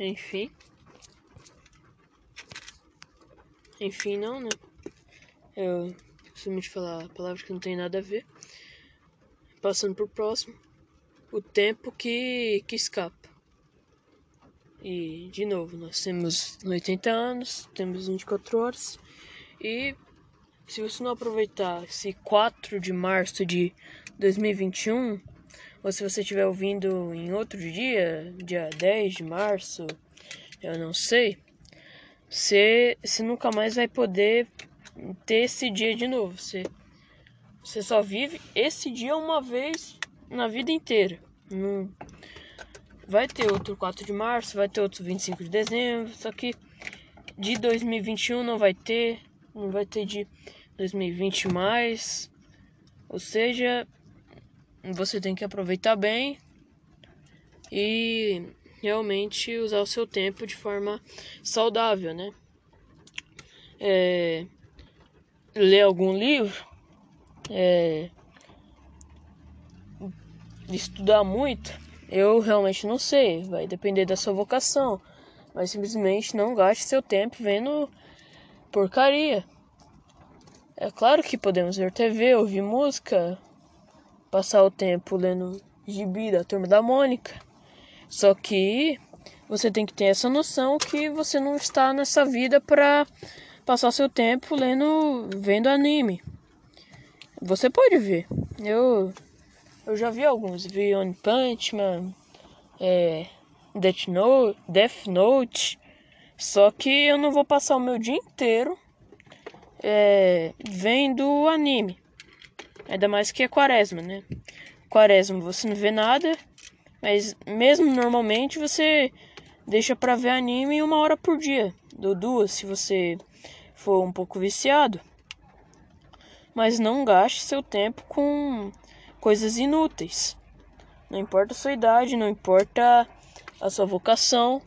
Enfim. Enfim, não, né? Eu costumo falar palavras que não tem nada a ver. Passando pro próximo. O tempo que, que escapa. E, de novo, nós temos 80 anos, temos 24 horas. E se você não aproveitar esse 4 de março de 2021, ou se você estiver ouvindo em outro dia, dia 10 de março, eu não sei, você, você nunca mais vai poder ter esse dia de novo. Você, você só vive esse dia uma vez na vida inteira. Não, vai ter outro 4 de março, vai ter outro 25 de dezembro, só que de 2021 não vai ter, não vai ter de 2020 mais. Ou seja, você tem que aproveitar bem e realmente usar o seu tempo de forma saudável, né? É, ler algum livro, é, estudar muito, eu realmente não sei, vai depender da sua vocação, mas simplesmente não gaste seu tempo vendo porcaria. É claro que podemos ver TV, ouvir música, passar o tempo lendo gibi da Turma da Mônica. Só que você tem que ter essa noção que você não está nessa vida para passar seu tempo lendo, vendo anime. Você pode ver. Eu eu já vi alguns, vi One Punch Man, é, Death Note, Death Note. Só que eu não vou passar o meu dia inteiro é, vendo anime. Ainda mais que é quaresma, né? Quaresma você não vê nada, mas mesmo normalmente você deixa pra ver anime uma hora por dia, ou duas se você for um pouco viciado. Mas não gaste seu tempo com coisas inúteis. Não importa a sua idade, não importa a sua vocação.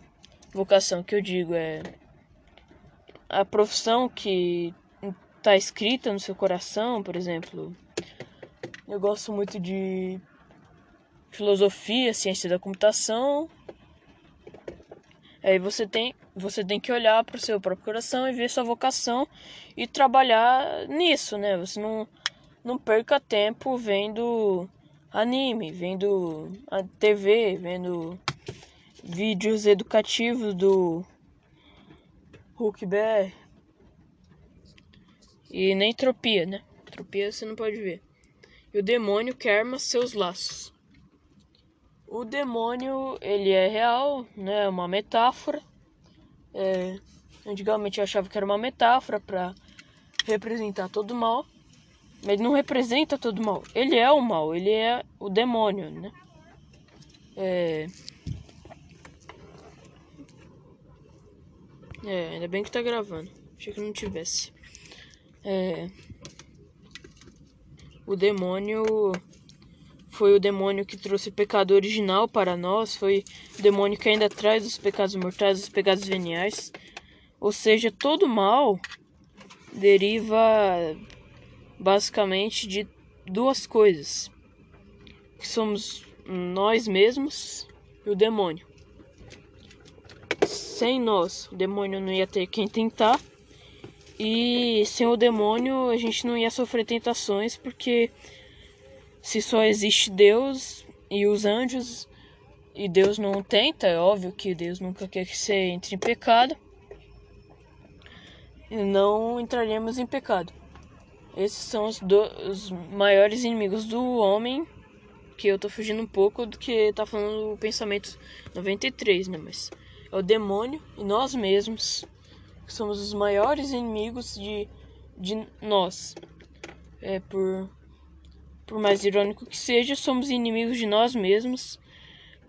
Vocação que eu digo é a profissão que está escrita no seu coração, por exemplo, eu gosto muito de filosofia, ciência da computação. Aí você tem, você tem que olhar para o seu próprio coração e ver sua vocação e trabalhar nisso, né? Você não, não perca tempo vendo anime, vendo a TV, vendo vídeos educativos do Hulk. E nem tropia, né? Tropia você não pode ver e o demônio que arma seus laços. O demônio, ele é real, né? É uma metáfora. É, antigamente eu achava que era uma metáfora para representar todo o mal, mas ele não representa todo o mal. Ele é o mal, ele é o demônio, né? É... É, ainda bem que tá gravando. Achei que não tivesse. É o demônio foi o demônio que trouxe o pecado original para nós, foi o demônio que ainda traz os pecados mortais, os pecados veniais. Ou seja, todo mal deriva basicamente de duas coisas, que somos nós mesmos e o demônio. Sem nós, o demônio não ia ter quem tentar e sem o demônio a gente não ia sofrer tentações, porque se só existe Deus e os anjos, e Deus não tenta, é óbvio que Deus nunca quer que você entre em pecado, não entraremos em pecado. Esses são os, do, os maiores inimigos do homem, que eu tô fugindo um pouco do que tá falando o pensamento 93, né? Mas é o demônio e nós mesmos somos os maiores inimigos de, de nós. É, por, por mais irônico que seja, somos inimigos de nós mesmos,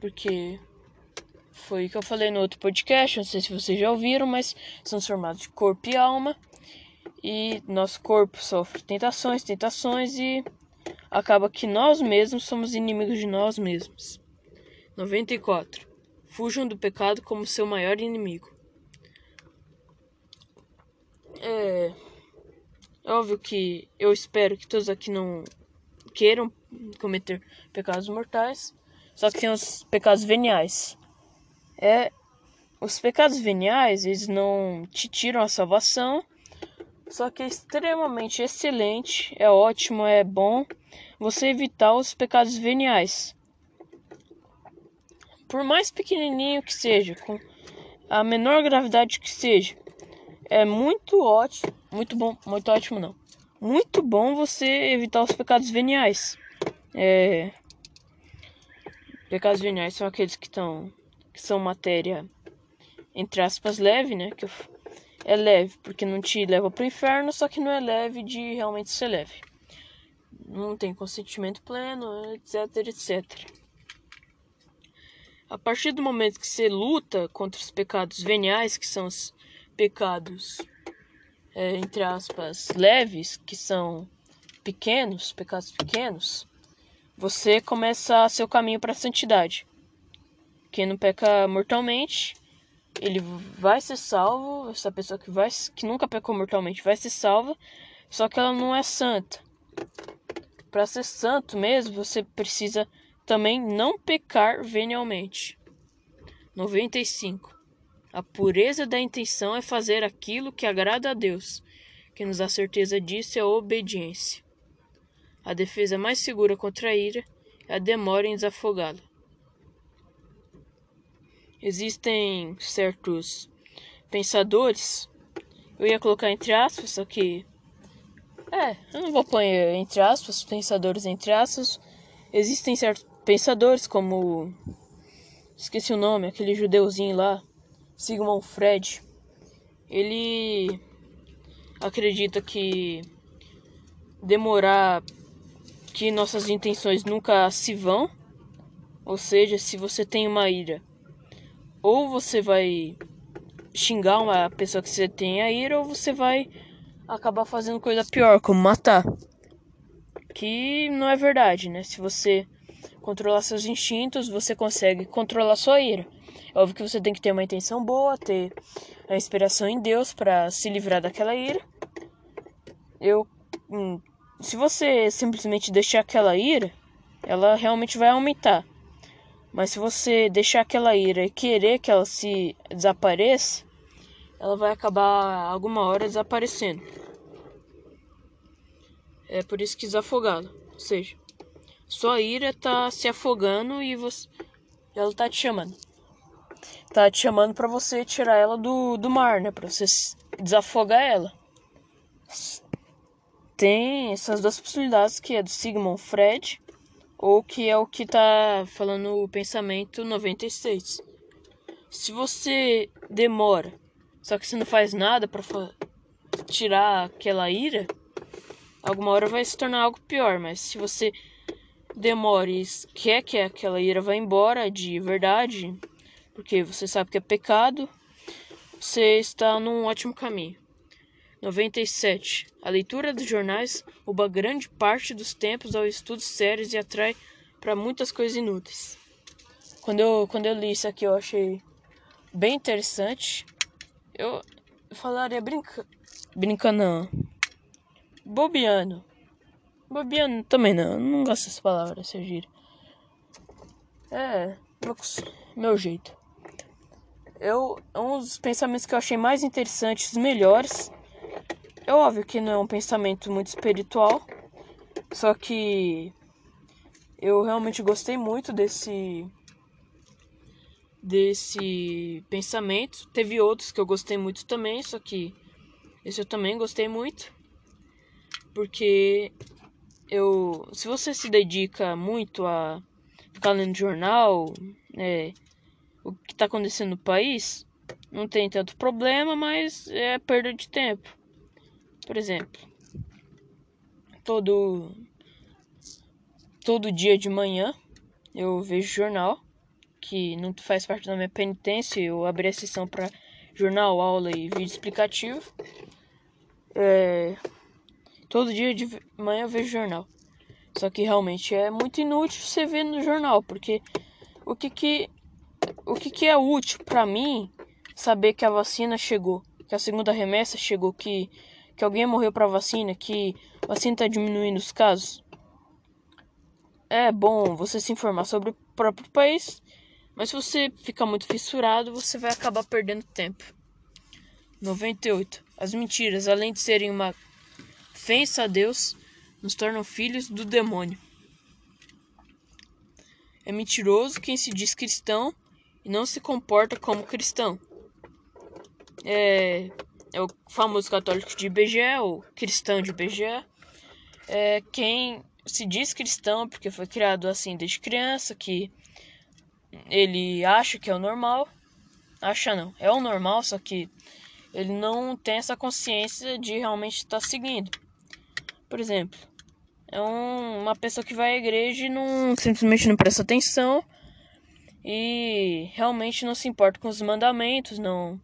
porque foi o que eu falei no outro podcast, não sei se vocês já ouviram, mas somos formados de corpo e alma, e nosso corpo sofre tentações, tentações, e acaba que nós mesmos somos inimigos de nós mesmos. 94. Fujam do pecado como seu maior inimigo. É, é óbvio que eu espero que todos aqui não queiram cometer pecados mortais, só que tem os pecados veniais. É os pecados veniais, eles não te tiram a salvação, só que é extremamente excelente, é ótimo, é bom você evitar os pecados veniais. Por mais pequenininho que seja, com a menor gravidade que seja, é muito ótimo, muito bom, muito ótimo não. Muito bom você evitar os pecados veniais. É, pecados veniais são aqueles que estão que são matéria entre aspas leve, né, que é leve porque não te leva para o inferno, só que não é leve de realmente ser leve. Não tem consentimento pleno, etc, etc. A partir do momento que você luta contra os pecados veniais, que são os pecados, é, entre aspas, leves, que são pequenos, pecados pequenos, você começa seu caminho para a santidade. Quem não peca mortalmente, ele vai ser salvo. Essa pessoa que, vai, que nunca pecou mortalmente vai ser salva, só que ela não é santa. Para ser santo mesmo, você precisa também não pecar venialmente. 95. A pureza da intenção é fazer aquilo que agrada a Deus. Quem nos dá certeza disso é a obediência. A defesa mais segura contra a ira é a demora em desafogá-la. Existem certos pensadores, eu ia colocar entre aspas, só que. É, eu não vou pôr entre aspas, pensadores entre aspas. Existem certos pensadores como. Esqueci o nome, aquele judeuzinho lá Sigmund Freud, ele acredita que demorar que nossas intenções nunca se vão, ou seja, se você tem uma ira, ou você vai xingar uma pessoa que você tem a ira, ou você vai acabar fazendo coisa pior, como matar. Que não é verdade, né? Se você controlar seus instintos, você consegue controlar sua ira. Óbvio que você tem que ter uma intenção boa, ter a inspiração em Deus para se livrar daquela ira. Eu, hum, se você simplesmente deixar aquela ira, ela realmente vai aumentar. Mas se você deixar aquela ira e querer que ela se desapareça, ela vai acabar alguma hora desaparecendo. É por isso que desafogá-la. Ou seja, sua ira tá se afogando e você ela tá te chamando tá te chamando para você tirar ela do, do mar, né? Pra você desafogar ela. Tem essas duas possibilidades que é do Sigmund Freud ou que é o que tá falando o pensamento 96. Se você demora, só que você não faz nada para tirar aquela ira, alguma hora vai se tornar algo pior, mas se você demora e quer que aquela ira vá embora de verdade, porque você sabe que é pecado, você está num ótimo caminho. 97. A leitura dos jornais rouba grande parte dos tempos ao estudo sérios e atrai para muitas coisas inúteis. Quando eu, quando eu li isso aqui, eu achei bem interessante. Eu falaria brinca... brincando, não. Bobiano. Bobiano também não. Eu não gosto dessa palavra, essa gira. É, meu jeito eu um dos pensamentos que eu achei mais interessantes, melhores. É óbvio que não é um pensamento muito espiritual, só que eu realmente gostei muito desse desse pensamento. Teve outros que eu gostei muito também, só que esse eu também gostei muito. Porque eu, se você se dedica muito a ficar lendo jornal, é, o que está acontecendo no país, não tem tanto problema, mas é perda de tempo. Por exemplo, todo todo dia de manhã eu vejo jornal, que não faz parte da minha penitência, eu abri a sessão para jornal, aula e vídeo explicativo. É, todo dia de manhã eu vejo jornal. Só que realmente é muito inútil você ver no jornal, porque o que que o que, que é útil para mim saber que a vacina chegou, que a segunda remessa chegou, que, que alguém morreu para vacina, que a vacina está diminuindo os casos? É bom você se informar sobre o próprio país, Mas se você ficar muito fissurado, você vai acabar perdendo tempo. 98. As mentiras, além de serem uma ofensa a Deus, nos tornam filhos do demônio. É mentiroso quem se diz cristão e não se comporta como cristão. É, é o famoso católico de IBGE, ou cristão de IBGE. É quem se diz cristão porque foi criado assim desde criança, que ele acha que é o normal. Acha não, é o normal, só que ele não tem essa consciência de realmente estar seguindo. Por exemplo, é um, uma pessoa que vai à igreja e não simplesmente não presta atenção e realmente não se importa com os mandamentos, não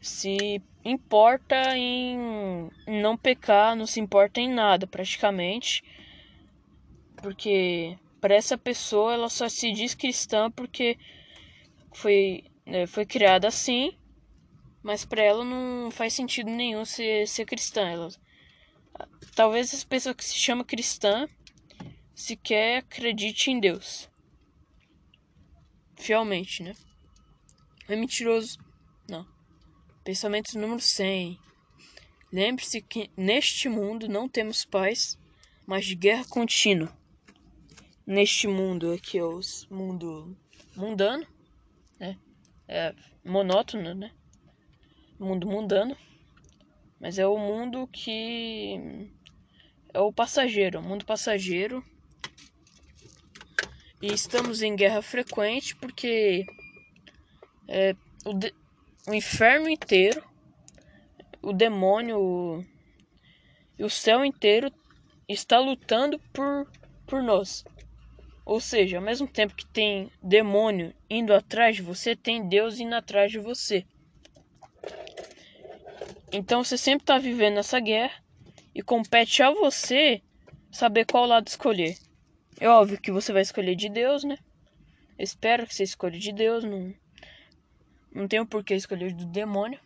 se importa em não pecar, não se importa em nada praticamente, porque para essa pessoa ela só se diz cristã porque foi né, foi criada assim, mas para ela não faz sentido nenhum ser, ser cristã. Ela Talvez essa pessoa que se chama cristã sequer acredite em Deus. Fielmente, né? É mentiroso. Não. Pensamento número 100. Lembre-se que neste mundo não temos paz, mas de guerra contínua. Neste mundo aqui é o mundo mundano, né? É monótono, né? Mundo mundano. Mas é o mundo que é o passageiro, o mundo passageiro. E estamos em guerra frequente porque é, o, de, o inferno inteiro, o demônio e o céu inteiro está lutando por, por nós. Ou seja, ao mesmo tempo que tem demônio indo atrás de você, tem Deus indo atrás de você. Então você sempre está vivendo essa guerra e compete a você saber qual lado escolher. É óbvio que você vai escolher de Deus, né? espero que você escolha de Deus, não, não tenho por que escolher do demônio.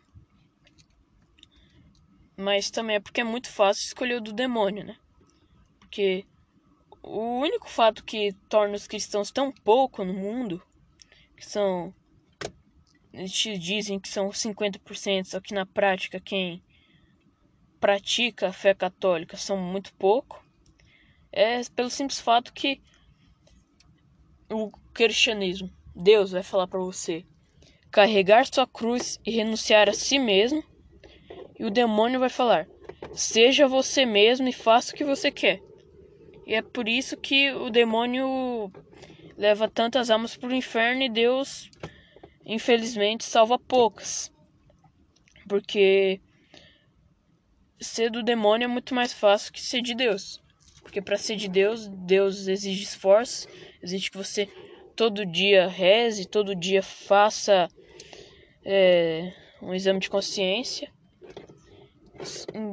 Mas também é porque é muito fácil escolher o do demônio, né? Porque o único fato que torna os cristãos tão pouco no mundo, que são. Eles dizem que são 50%, só que na prática quem pratica a fé católica são muito pouco, é pelo simples fato que o cristianismo, Deus vai falar para você carregar sua cruz e renunciar a si mesmo, e o demônio vai falar: seja você mesmo e faça o que você quer. E é por isso que o demônio leva tantas almas para o inferno e Deus, infelizmente, salva poucas. Porque ser do demônio é muito mais fácil que ser de Deus. Porque para ser de Deus, Deus exige esforço, exige que você todo dia reze, todo dia faça é, um exame de consciência.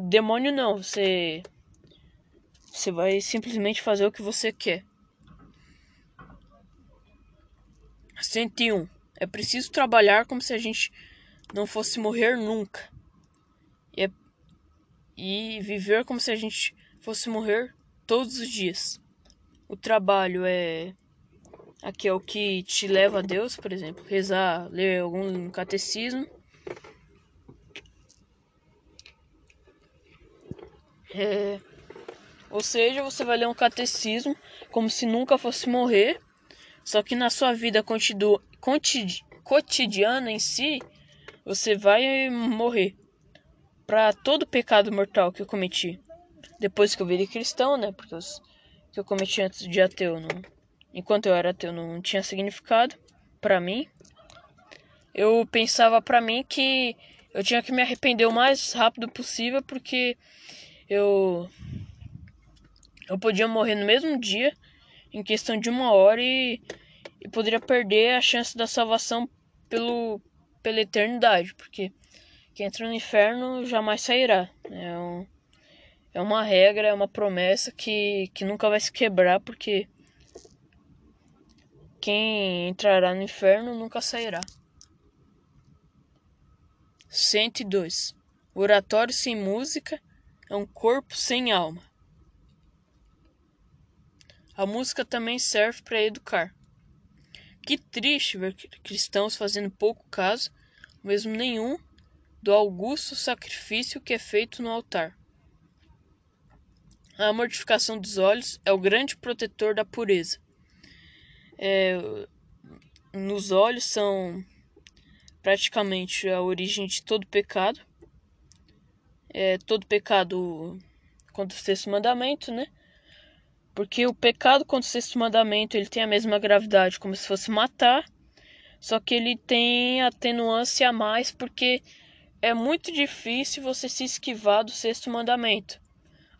Demônio não, você você vai simplesmente fazer o que você quer. 101. É preciso trabalhar como se a gente não fosse morrer nunca. E é e viver como se a gente fosse morrer todos os dias. O trabalho é aqui é o que te leva a Deus, por exemplo, rezar, ler algum catecismo. É, ou seja, você vai ler um catecismo como se nunca fosse morrer, só que na sua vida cotidiana em si, você vai morrer para todo pecado mortal que eu cometi. Depois que eu virei cristão, né? Porque os que eu cometi antes de ateu, não, enquanto eu era ateu, não tinha significado para mim. Eu pensava para mim que eu tinha que me arrepender o mais rápido possível porque eu eu podia morrer no mesmo dia, em questão de uma hora e, e poderia perder a chance da salvação pelo pela eternidade, porque que entra no inferno jamais sairá. É, um, é uma regra, é uma promessa que, que nunca vai se quebrar, porque quem entrará no inferno nunca sairá. 102. Oratório sem música é um corpo sem alma. A música também serve para educar. Que triste ver cristãos fazendo pouco caso, mesmo nenhum, do augusto sacrifício que é feito no altar. A mortificação dos olhos é o grande protetor da pureza. É, nos olhos são praticamente a origem de todo pecado. É, todo pecado contra o sexto mandamento, né? Porque o pecado contra o sexto mandamento ele tem a mesma gravidade como se fosse matar, só que ele tem atenuância a mais porque é muito difícil você se esquivar do sexto mandamento.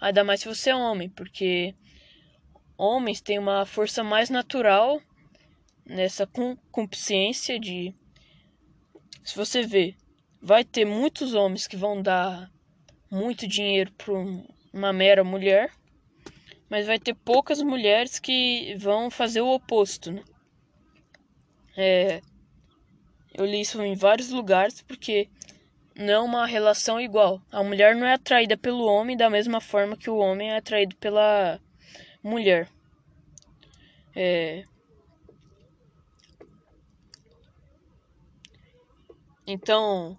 Ainda mais se você é homem, porque homens têm uma força mais natural nessa consciência de se você vê, vai ter muitos homens que vão dar muito dinheiro para uma mera mulher, mas vai ter poucas mulheres que vão fazer o oposto, né? É, eu li isso em vários lugares porque não uma relação igual. A mulher não é atraída pelo homem da mesma forma que o homem é atraído pela mulher. É... Então,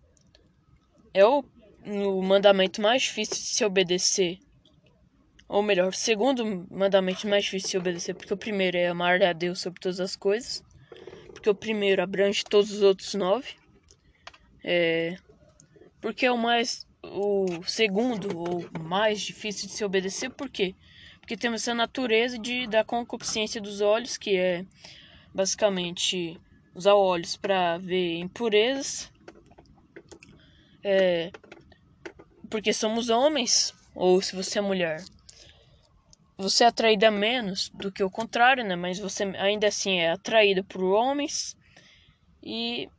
é o, o mandamento mais difícil de se obedecer. Ou melhor, o segundo mandamento mais difícil de se obedecer, porque o primeiro é amar a Deus sobre todas as coisas. Porque o primeiro abrange todos os outros nove. É, porque é o mais o segundo ou mais difícil de se obedecer, por quê? Porque temos essa natureza de da concupiscência dos olhos, que é basicamente usar olhos para ver impurezas. É, porque somos homens, ou se você é mulher, você é atraída menos do que o contrário, né? Mas você ainda assim é atraída por homens e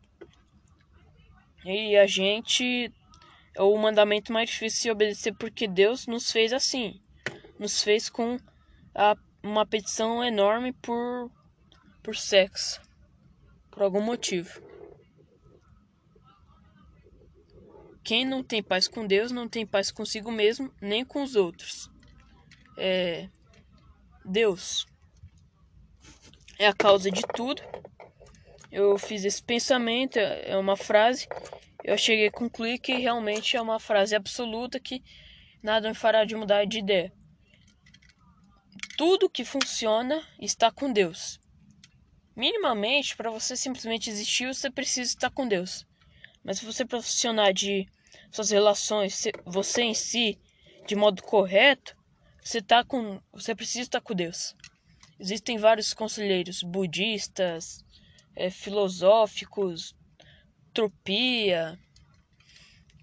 e a gente é o mandamento mais difícil de obedecer porque Deus nos fez assim. Nos fez com a, uma petição enorme por, por sexo. Por algum motivo. Quem não tem paz com Deus não tem paz consigo mesmo, nem com os outros. É, Deus é a causa de tudo eu fiz esse pensamento, é uma frase, eu cheguei a concluir que realmente é uma frase absoluta que nada me fará de mudar de ideia. Tudo que funciona está com Deus. Minimamente, para você simplesmente existir, você precisa estar com Deus. Mas se você profissionar de suas relações, você em si, de modo correto, você tá com, você precisa estar com Deus. Existem vários conselheiros budistas, é, filosóficos, tropia,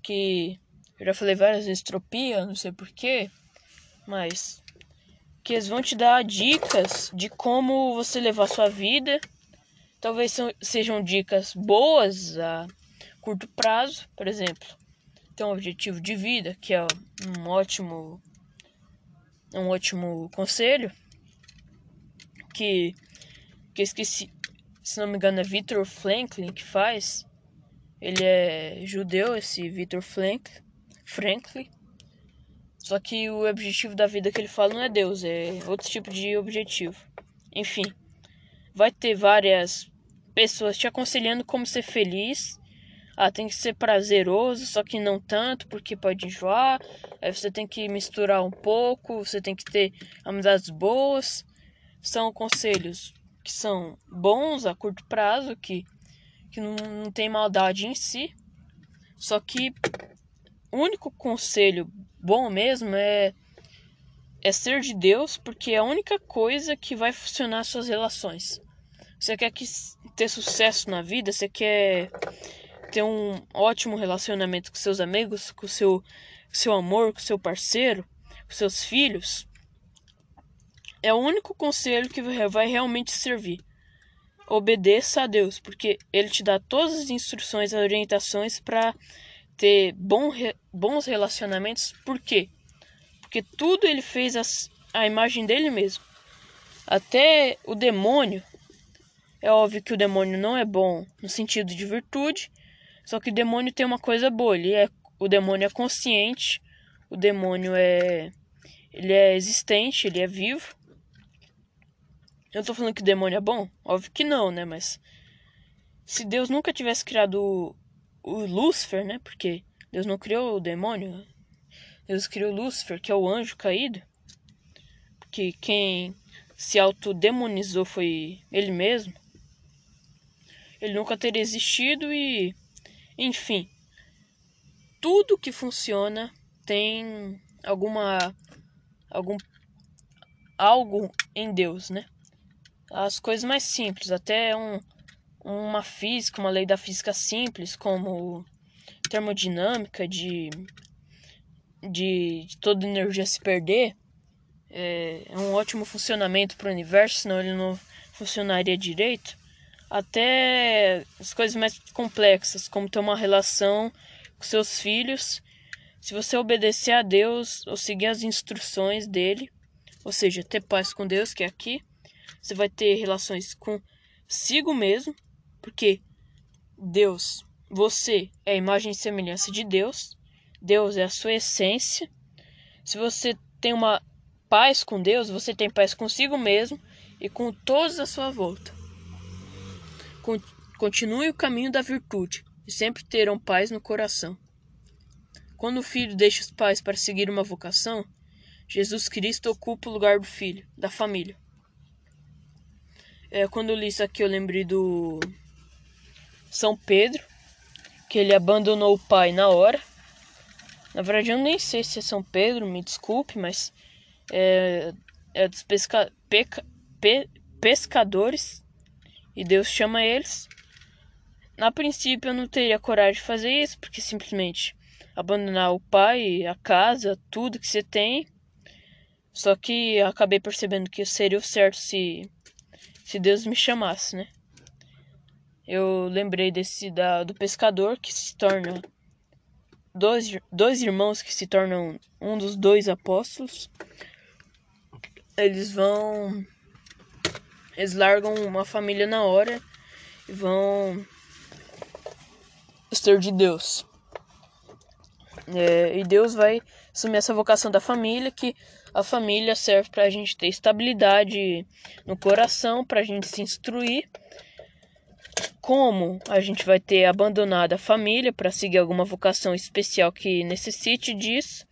que eu já falei várias vezes tropia, não sei porquê, mas que eles vão te dar dicas de como você levar sua vida. Talvez sejam dicas boas a curto prazo, por exemplo, ter um objetivo de vida, que é um ótimo um ótimo conselho que que esqueci se não me engano é Victor Franklin que faz. Ele é judeu, esse Victor Franklin. Só que o objetivo da vida que ele fala não é Deus, é outro tipo de objetivo. Enfim, vai ter várias pessoas te aconselhando como ser feliz. Ah, tem que ser prazeroso, só que não tanto, porque pode enjoar. Aí você tem que misturar um pouco, você tem que ter amizades boas. São conselhos que são bons a curto prazo, que, que não, não tem maldade em si. Só que o único conselho bom mesmo é é ser de Deus, porque é a única coisa que vai funcionar suas relações. Você quer que, ter sucesso na vida, você quer ter um ótimo relacionamento com seus amigos, com seu seu amor, com seu parceiro, com seus filhos, é o único conselho que vai realmente servir. Obedeça a Deus, porque Ele te dá todas as instruções, as orientações para ter bons relacionamentos. Por quê? Porque tudo Ele fez a imagem dele mesmo. Até o demônio. É óbvio que o demônio não é bom no sentido de virtude, só que o demônio tem uma coisa boa. Ele é, o demônio é consciente, o demônio é ele é existente, ele é vivo. Eu tô falando que o demônio é bom? Óbvio que não, né? Mas se Deus nunca tivesse criado o, o Lúcifer, né? Porque Deus não criou o demônio. Deus criou Lúcifer, que é o anjo caído. Porque quem se autodemonizou foi ele mesmo. Ele nunca teria existido e. Enfim. Tudo que funciona tem alguma. algum. algo em Deus, né? As coisas mais simples, até um, uma física, uma lei da física simples, como termodinâmica, de, de, de toda energia se perder, é, é um ótimo funcionamento para o universo, senão ele não funcionaria direito. Até as coisas mais complexas, como ter uma relação com seus filhos. Se você obedecer a Deus ou seguir as instruções dele, ou seja, ter paz com Deus, que é aqui, você vai ter relações consigo mesmo, porque Deus, você é a imagem e semelhança de Deus, Deus é a sua essência. Se você tem uma paz com Deus, você tem paz consigo mesmo e com todos à sua volta. Continue o caminho da virtude e sempre terão paz no coração. Quando o filho deixa os pais para seguir uma vocação, Jesus Cristo ocupa o lugar do filho, da família. É, quando eu li isso aqui, eu lembrei do São Pedro, que ele abandonou o pai na hora. Na verdade, eu nem sei se é São Pedro, me desculpe, mas é, é dos pesca, peca, pe, pescadores e Deus chama eles. Na princípio eu não teria coragem de fazer isso, porque simplesmente abandonar o pai, a casa, tudo que você tem. Só que acabei percebendo que seria o certo se, se Deus me chamasse, né? Eu lembrei desse da, do pescador que se torna dois, dois irmãos que se tornam um dos dois apóstolos eles vão. Eles largam uma família na hora e vão ser de Deus. É, e Deus vai assumir essa vocação da família, que a família serve para a gente ter estabilidade no coração, para a gente se instruir. Como a gente vai ter abandonado a família para seguir alguma vocação especial que necessite disso,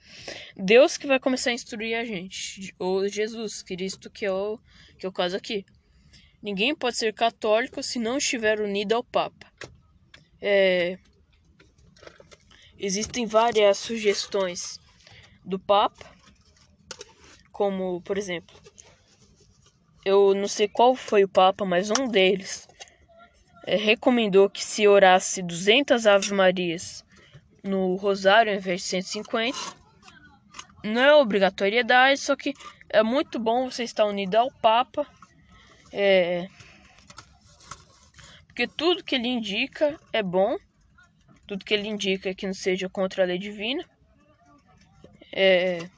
Deus que vai começar a instruir a gente, ou Jesus Cristo, que é o, que é o caso aqui. Ninguém pode ser católico se não estiver unido ao Papa. É, existem várias sugestões do Papa, como, por exemplo, eu não sei qual foi o Papa, mas um deles é, recomendou que se orasse 200 Ave Marias no Rosário ao invés de 150 não é obrigatoriedade, só que é muito bom você estar unido ao Papa. É, porque tudo que ele indica é bom. Tudo que ele indica é que não seja contra a lei divina. É,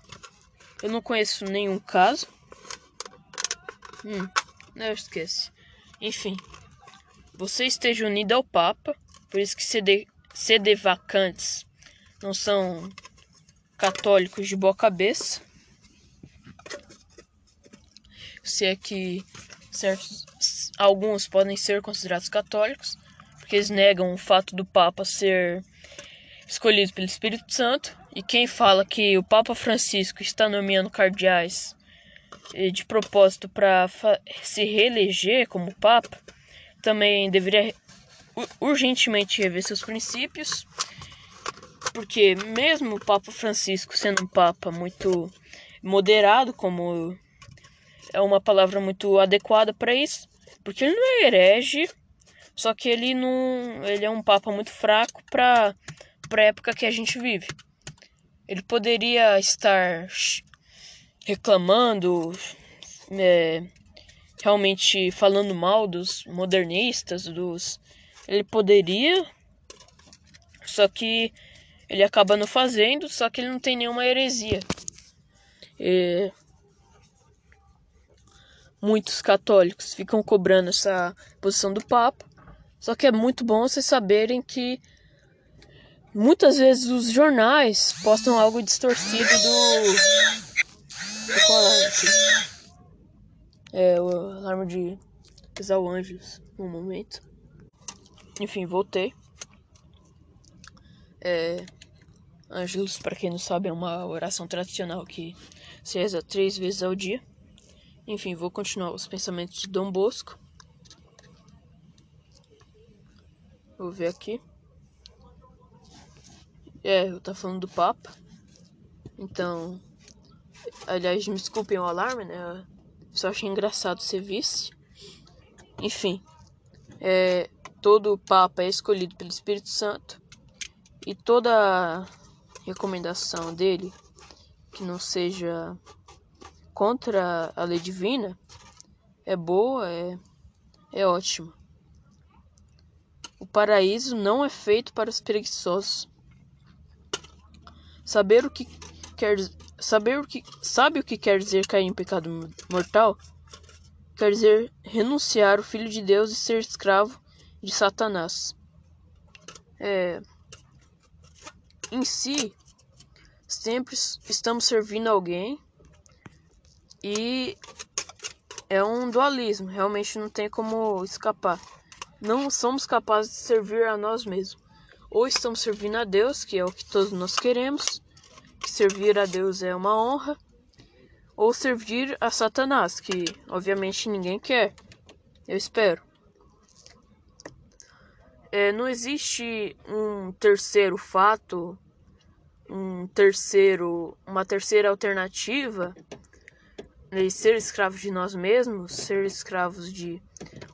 eu não conheço nenhum caso. Hum, não esquece. Enfim, você esteja unido ao Papa. Por isso que CD, CD vacantes não são católicos de boa cabeça. Se é que certos, alguns podem ser considerados católicos, porque eles negam o fato do Papa ser escolhido pelo Espírito Santo. E quem fala que o Papa Francisco está nomeando cardeais eh, de propósito para se reeleger como Papa, também deveria urgentemente rever seus princípios porque mesmo o Papa Francisco sendo um Papa muito moderado, como é uma palavra muito adequada para isso, porque ele não é herege, só que ele não, ele é um Papa muito fraco para para época que a gente vive. Ele poderia estar reclamando, é, realmente falando mal dos modernistas, dos ele poderia, só que ele acaba não fazendo, só que ele não tem nenhuma heresia. Muitos católicos ficam cobrando essa posição do Papa, só que é muito bom vocês saberem que muitas vezes os jornais postam algo distorcido do. É o alarme de Exal Anjos no momento. Enfim, voltei. É, Anjos, para quem não sabe, é uma oração tradicional que se reza três vezes ao dia. Enfim, vou continuar os pensamentos de Dom Bosco. Vou ver aqui. É, eu tava falando do Papa. Então, aliás, me desculpem o alarme, né? Eu só achei engraçado ser vice. Enfim, é, todo Papa é escolhido pelo Espírito Santo e toda recomendação dele que não seja contra a lei divina é boa, é, é ótima. O paraíso não é feito para os preguiçosos. Saber o que quer saber o que sabe o que quer dizer cair em pecado mortal? Quer dizer renunciar o filho de Deus e ser escravo de Satanás. É, em si, sempre estamos servindo alguém e é um dualismo, realmente não tem como escapar não somos capazes de servir a nós mesmos. Ou estamos servindo a Deus, que é o que todos nós queremos, que servir a Deus é uma honra, ou servir a Satanás, que obviamente ninguém quer. Eu espero. É, não existe um terceiro fato, um terceiro, uma terceira alternativa de ser escravos de nós mesmos, ser escravos de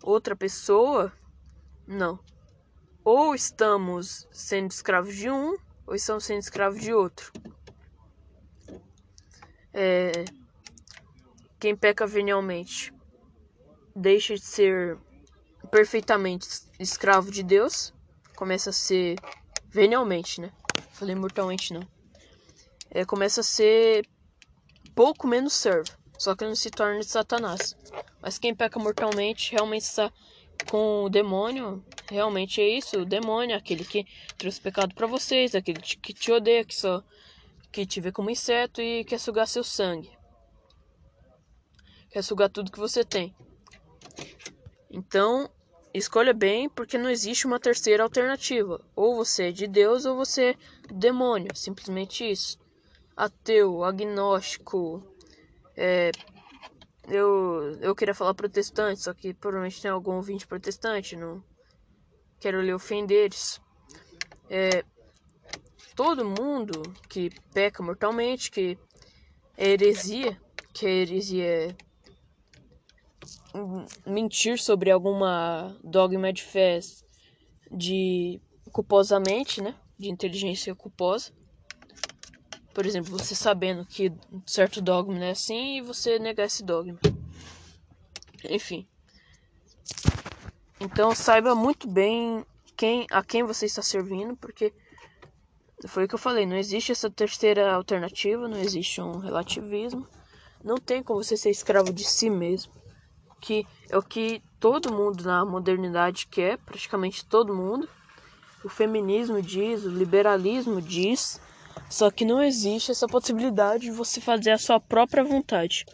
outra pessoa não. Ou estamos sendo escravos de um, ou estamos sendo escravos de outro. É, quem peca venialmente deixa de ser perfeitamente escravo de Deus, começa a ser venialmente, né? Falei mortalmente não. É, começa a ser pouco menos servo, só que não se torna de Satanás. Mas quem peca mortalmente realmente está com o demônio, realmente é isso, o demônio, aquele que trouxe pecado para vocês, aquele que te odeia, que só que te vê como inseto e quer sugar seu sangue. Quer sugar tudo que você tem. Então, escolha bem, porque não existe uma terceira alternativa. Ou você é de Deus ou você é demônio, simplesmente isso. Ateu, agnóstico, é, eu, eu queria falar protestante, só que provavelmente tem algum ouvinte protestante, não quero lhe ofender eles. É, todo mundo que peca mortalmente, que é heresia, que a heresia é mentir sobre alguma dogma de fé de culposamente, né? De inteligência culposa por exemplo, você sabendo que certo dogma é assim e você negar esse dogma. Enfim. Então saiba muito bem quem a quem você está servindo, porque foi o que eu falei, não existe essa terceira alternativa, não existe um relativismo. Não tem como você ser escravo de si mesmo, que é o que todo mundo na modernidade quer, praticamente todo mundo. O feminismo diz, o liberalismo diz, só que não existe essa possibilidade de você fazer a sua própria vontade.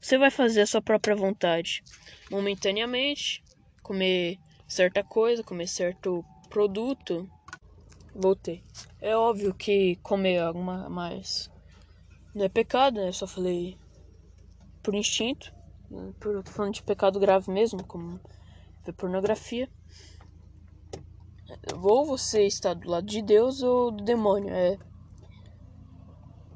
Você vai fazer a sua própria vontade momentaneamente, comer certa coisa, comer certo produto. Voltei. É óbvio que comer alguma mais não é pecado, né? Eu só falei por instinto. Por, eu tô falando de pecado grave mesmo, como pornografia. Ou você está do lado de Deus ou do demônio. É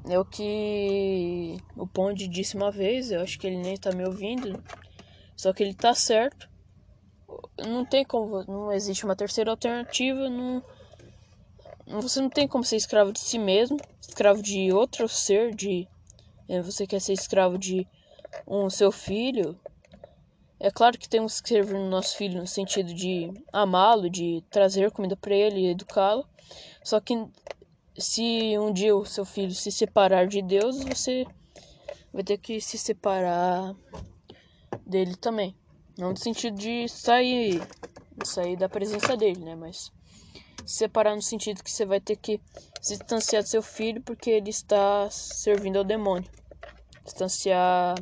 é o que o Ponde disse uma vez, eu acho que ele nem tá me ouvindo. Só que ele tá certo. Não tem como, não existe uma terceira alternativa, não você não tem como ser escravo de si mesmo, escravo de outro ser, de é, você quer ser escravo de um seu filho. É claro que temos que servir no nosso filho no sentido de amá-lo, de trazer comida para ele educá-lo. Só que se um dia o seu filho se separar de Deus, você vai ter que se separar dele também. Não no sentido de sair, sair da presença dele, né? Mas se separar no sentido que você vai ter que se distanciar do seu filho porque ele está servindo ao demônio. Distanciar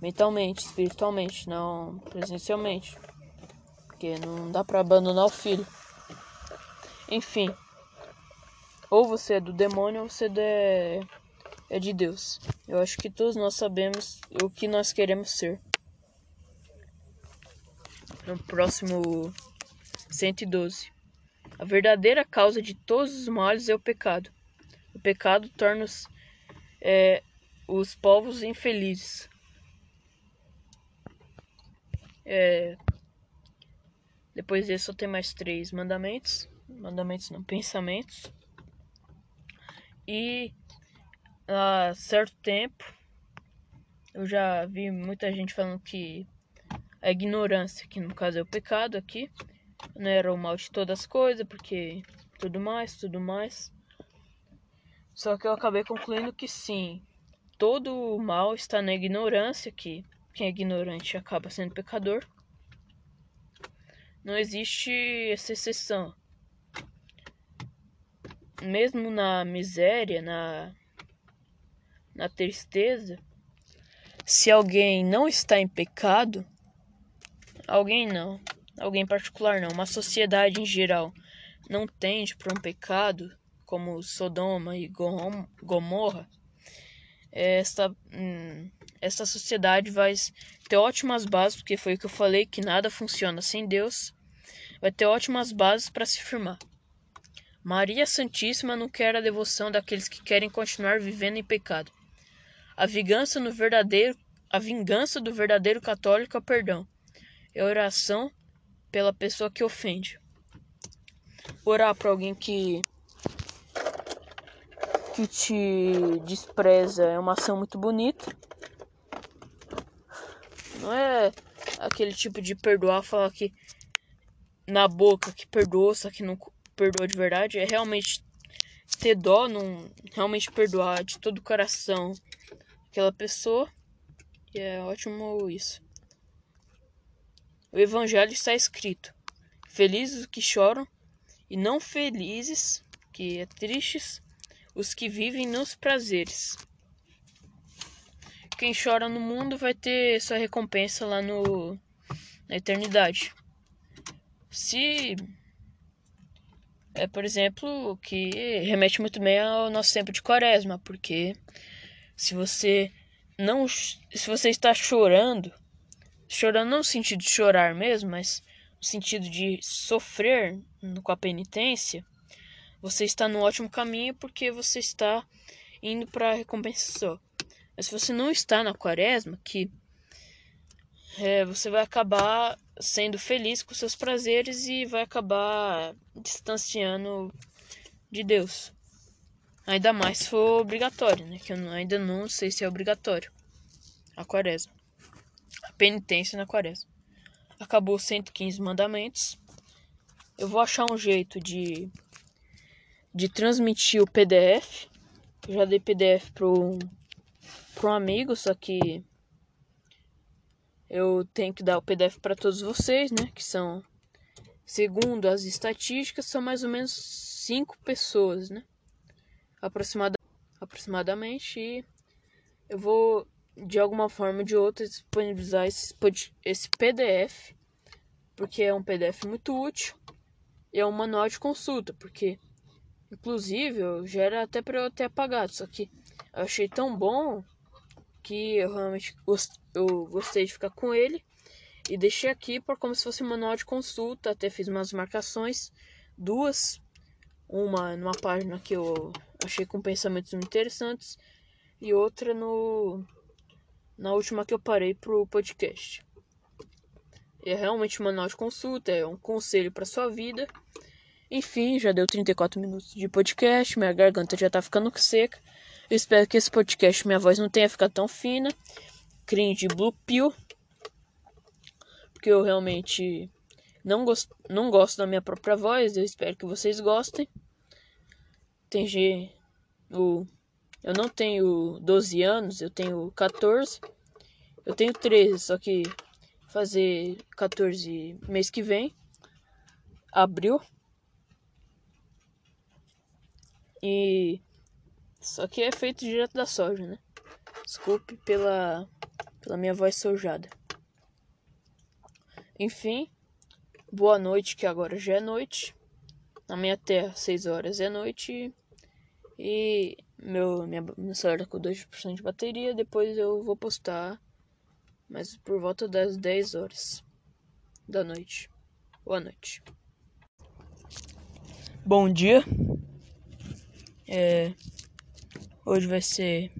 mentalmente, espiritualmente, não presencialmente. Porque não dá para abandonar o filho. Enfim. Ou você é do demônio ou você é, é de Deus. Eu acho que todos nós sabemos o que nós queremos ser. No próximo 112. A verdadeira causa de todos os males é o pecado. O pecado torna os, é, os povos infelizes. É, depois disso, só tem mais três mandamentos. Mandamentos não, pensamentos. E há certo tempo eu já vi muita gente falando que a ignorância, que no caso é o pecado aqui, não era o mal de todas as coisas, porque tudo mais, tudo mais. Só que eu acabei concluindo que sim, todo o mal está na ignorância, que quem é ignorante acaba sendo pecador. Não existe essa exceção. Mesmo na miséria, na, na tristeza, se alguém não está em pecado, alguém não, alguém particular não, uma sociedade em geral não tende para um pecado, como Sodoma e Gomorra, esta, hum, esta sociedade vai ter ótimas bases, porque foi o que eu falei, que nada funciona sem Deus, vai ter ótimas bases para se firmar. Maria Santíssima não quer a devoção daqueles que querem continuar vivendo em pecado. A vingança no verdadeiro, a vingança do verdadeiro católico é o perdão. É oração pela pessoa que ofende. Orar para alguém que que te despreza é uma ação muito bonita. Não é aquele tipo de perdoar, falar que na boca que perdoou, só que não perdoa de verdade. É realmente ter dó, não realmente perdoar de todo o coração aquela pessoa. E é ótimo isso. O evangelho está escrito: Felizes os que choram e não felizes, que é tristes, os que vivem nos prazeres. Quem chora no mundo vai ter sua recompensa lá no na eternidade. Se é, por exemplo, que remete muito bem ao nosso tempo de quaresma, porque se você não se você está chorando, chorando não no sentido de chorar mesmo, mas no sentido de sofrer com a penitência, você está no ótimo caminho porque você está indo para a recompensa. Mas se você não está na quaresma, que é, você vai acabar sendo feliz com seus prazeres e vai acabar distanciando de Deus. Ainda mais se for obrigatório, né? Que eu ainda não sei se é obrigatório. A quaresma. A penitência na quaresma. Acabou 115 mandamentos. Eu vou achar um jeito de de transmitir o PDF. Eu já dei PDF pro, pro amigo, só que eu tenho que dar o PDF para todos vocês, né? Que são, segundo as estatísticas, são mais ou menos cinco pessoas, né? Aproximada, aproximadamente. E eu vou, de alguma forma ou de outra, disponibilizar esse, esse PDF, porque é um PDF muito útil. E é um manual de consulta, porque Inclusive, eu já era até para eu ter apagado, só que eu achei tão bom que eu realmente gost... eu gostei de ficar com ele e deixei aqui por como se fosse um manual de consulta, até fiz umas marcações, duas, uma numa página que eu achei com pensamentos muito interessantes e outra no na última que eu parei pro podcast. É realmente manual de consulta, é um conselho para sua vida enfim, já deu 34 minutos de podcast, minha garganta já tá ficando seca. Eu espero que esse podcast, minha voz não tenha ficado tão fina. Cringe Blue Pill. Porque eu realmente não, gost, não gosto da minha própria voz. Eu espero que vocês gostem. Tem. O, eu não tenho 12 anos, eu tenho 14. Eu tenho 13, só que fazer 14 mês que vem. Abril. E só que é feito direto da soja, né? Desculpe pela pela minha voz sojada. Enfim, boa noite, que agora já é noite. Na minha terra, 6 horas é noite. E meu, minha, meu celular tá com 2% de bateria. Depois eu vou postar, mas por volta das 10 horas da noite. Boa noite. Bom dia. É, hoje vai ser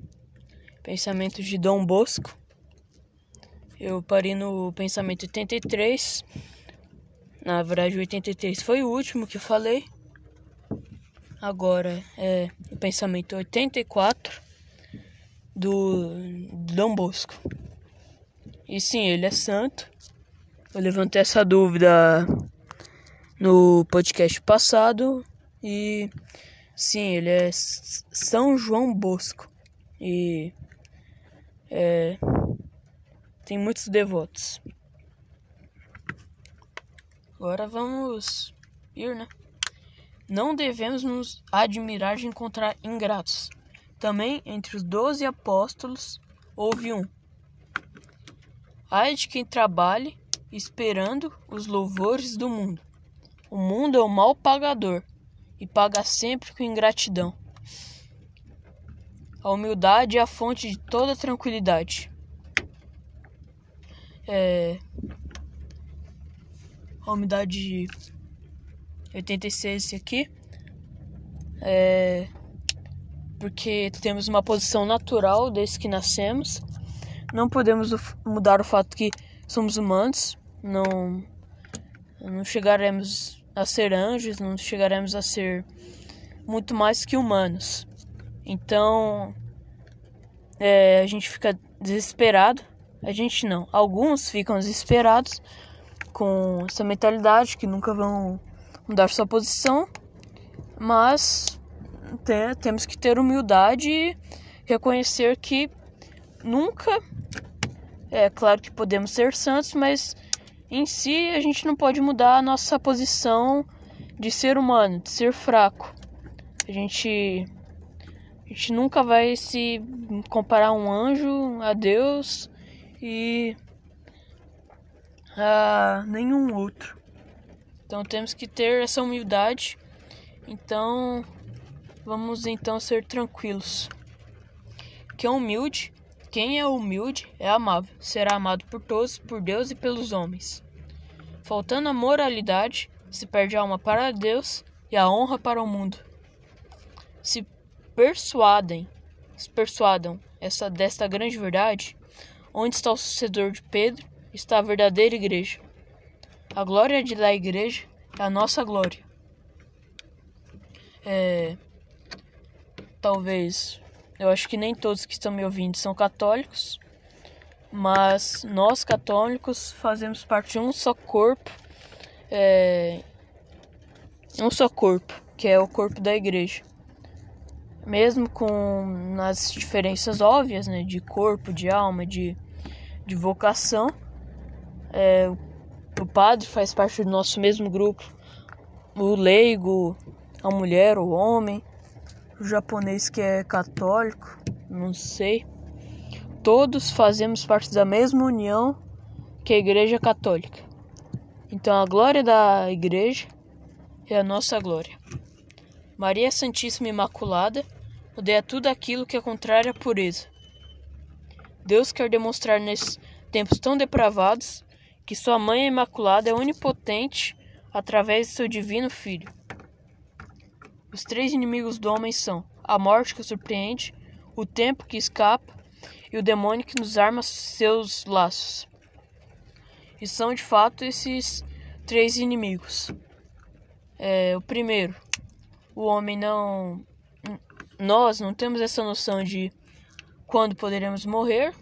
Pensamentos de Dom Bosco. Eu parei no pensamento 83. Na verdade, o 83 foi o último que eu falei. Agora é o pensamento 84 do Dom Bosco. E sim, ele é santo. Eu levantei essa dúvida no podcast passado e sim, ele é São João Bosco. E é, tem muitos devotos. Agora vamos ir, né? Não devemos nos admirar de encontrar ingratos. Também entre os doze apóstolos houve um. Ai de quem trabalhe esperando os louvores do mundo. O mundo é o mal pagador e paga sempre com ingratidão. A humildade é a fonte de toda tranquilidade. É... A umidade 86 esse aqui. É... Porque temos uma posição natural desde que nascemos. Não podemos mudar o fato que somos humanos. Não, não chegaremos a ser anjos, não chegaremos a ser muito mais que humanos. Então, é, a gente fica desesperado. A gente não. Alguns ficam desesperados com essa mentalidade que nunca vão mudar sua posição. Mas tem, temos que ter humildade e reconhecer que nunca. É claro que podemos ser santos, mas em si a gente não pode mudar a nossa posição de ser humano, de ser fraco. A gente a gente nunca vai se comparar um anjo a Deus e a nenhum outro. Então temos que ter essa humildade. Então vamos então ser tranquilos. Quem é humilde, quem é humilde é amável, será amado por todos, por Deus e pelos homens. Faltando a moralidade, se perde a alma para Deus e a honra para o mundo. Se persuadem, persuadam essa desta grande verdade, onde está o sucedor de Pedro, está a verdadeira igreja. A glória de da igreja é a nossa glória. É, talvez, eu acho que nem todos que estão me ouvindo são católicos, mas nós católicos fazemos parte de um só corpo, é, um só corpo, que é o corpo da igreja mesmo com as diferenças óbvias, né, de corpo, de alma, de, de vocação. É, o padre faz parte do nosso mesmo grupo, o leigo, a mulher, o homem, o japonês que é católico, não sei. Todos fazemos parte da mesma união que a Igreja Católica. Então a glória da Igreja é a nossa glória. Maria Santíssima Imaculada odeia tudo aquilo que é contrário à pureza. Deus quer demonstrar nesses tempos tão depravados que sua mãe imaculada é onipotente através de seu divino filho. Os três inimigos do homem são a morte que o surpreende, o tempo que escapa e o demônio que nos arma seus laços. E são de fato esses três inimigos. É, o primeiro, o homem não nós não temos essa noção de quando poderemos morrer.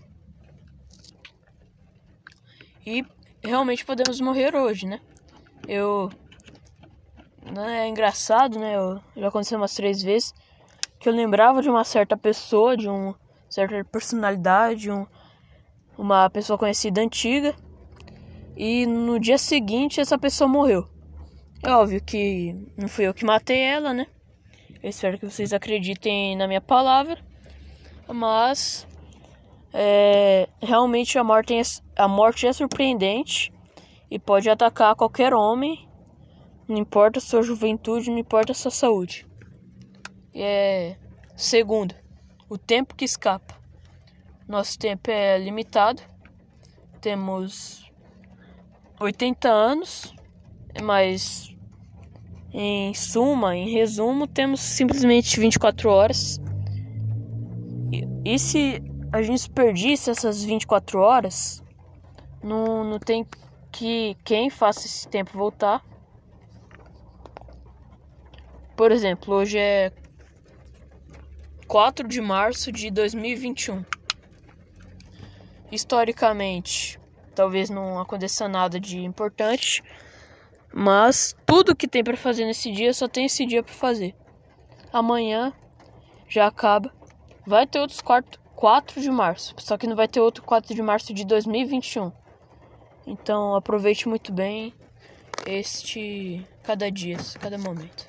E realmente podemos morrer hoje, né? Eu. É engraçado, né? Eu, já aconteceu umas três vezes que eu lembrava de uma certa pessoa, de uma certa personalidade, um, uma pessoa conhecida antiga. E no dia seguinte essa pessoa morreu. É óbvio que não fui eu que matei ela, né? Eu espero que vocês acreditem na minha palavra. Mas É, realmente a morte, é, a morte é surpreendente e pode atacar qualquer homem, não importa sua juventude, não importa sua saúde. É, segundo, o tempo que escapa. Nosso tempo é limitado. Temos 80 anos, mas em suma, em resumo, temos simplesmente 24 horas. E, e se a gente desperdiça essas 24 horas, não, tem que quem faça esse tempo voltar. Por exemplo, hoje é 4 de março de 2021. Historicamente, talvez não aconteça nada de importante, mas tudo que tem para fazer nesse dia só tem esse dia para fazer. Amanhã já acaba. Vai ter outros 4, 4 de março, só que não vai ter outro 4 de março de 2021. Então aproveite muito bem este cada dia, cada momento.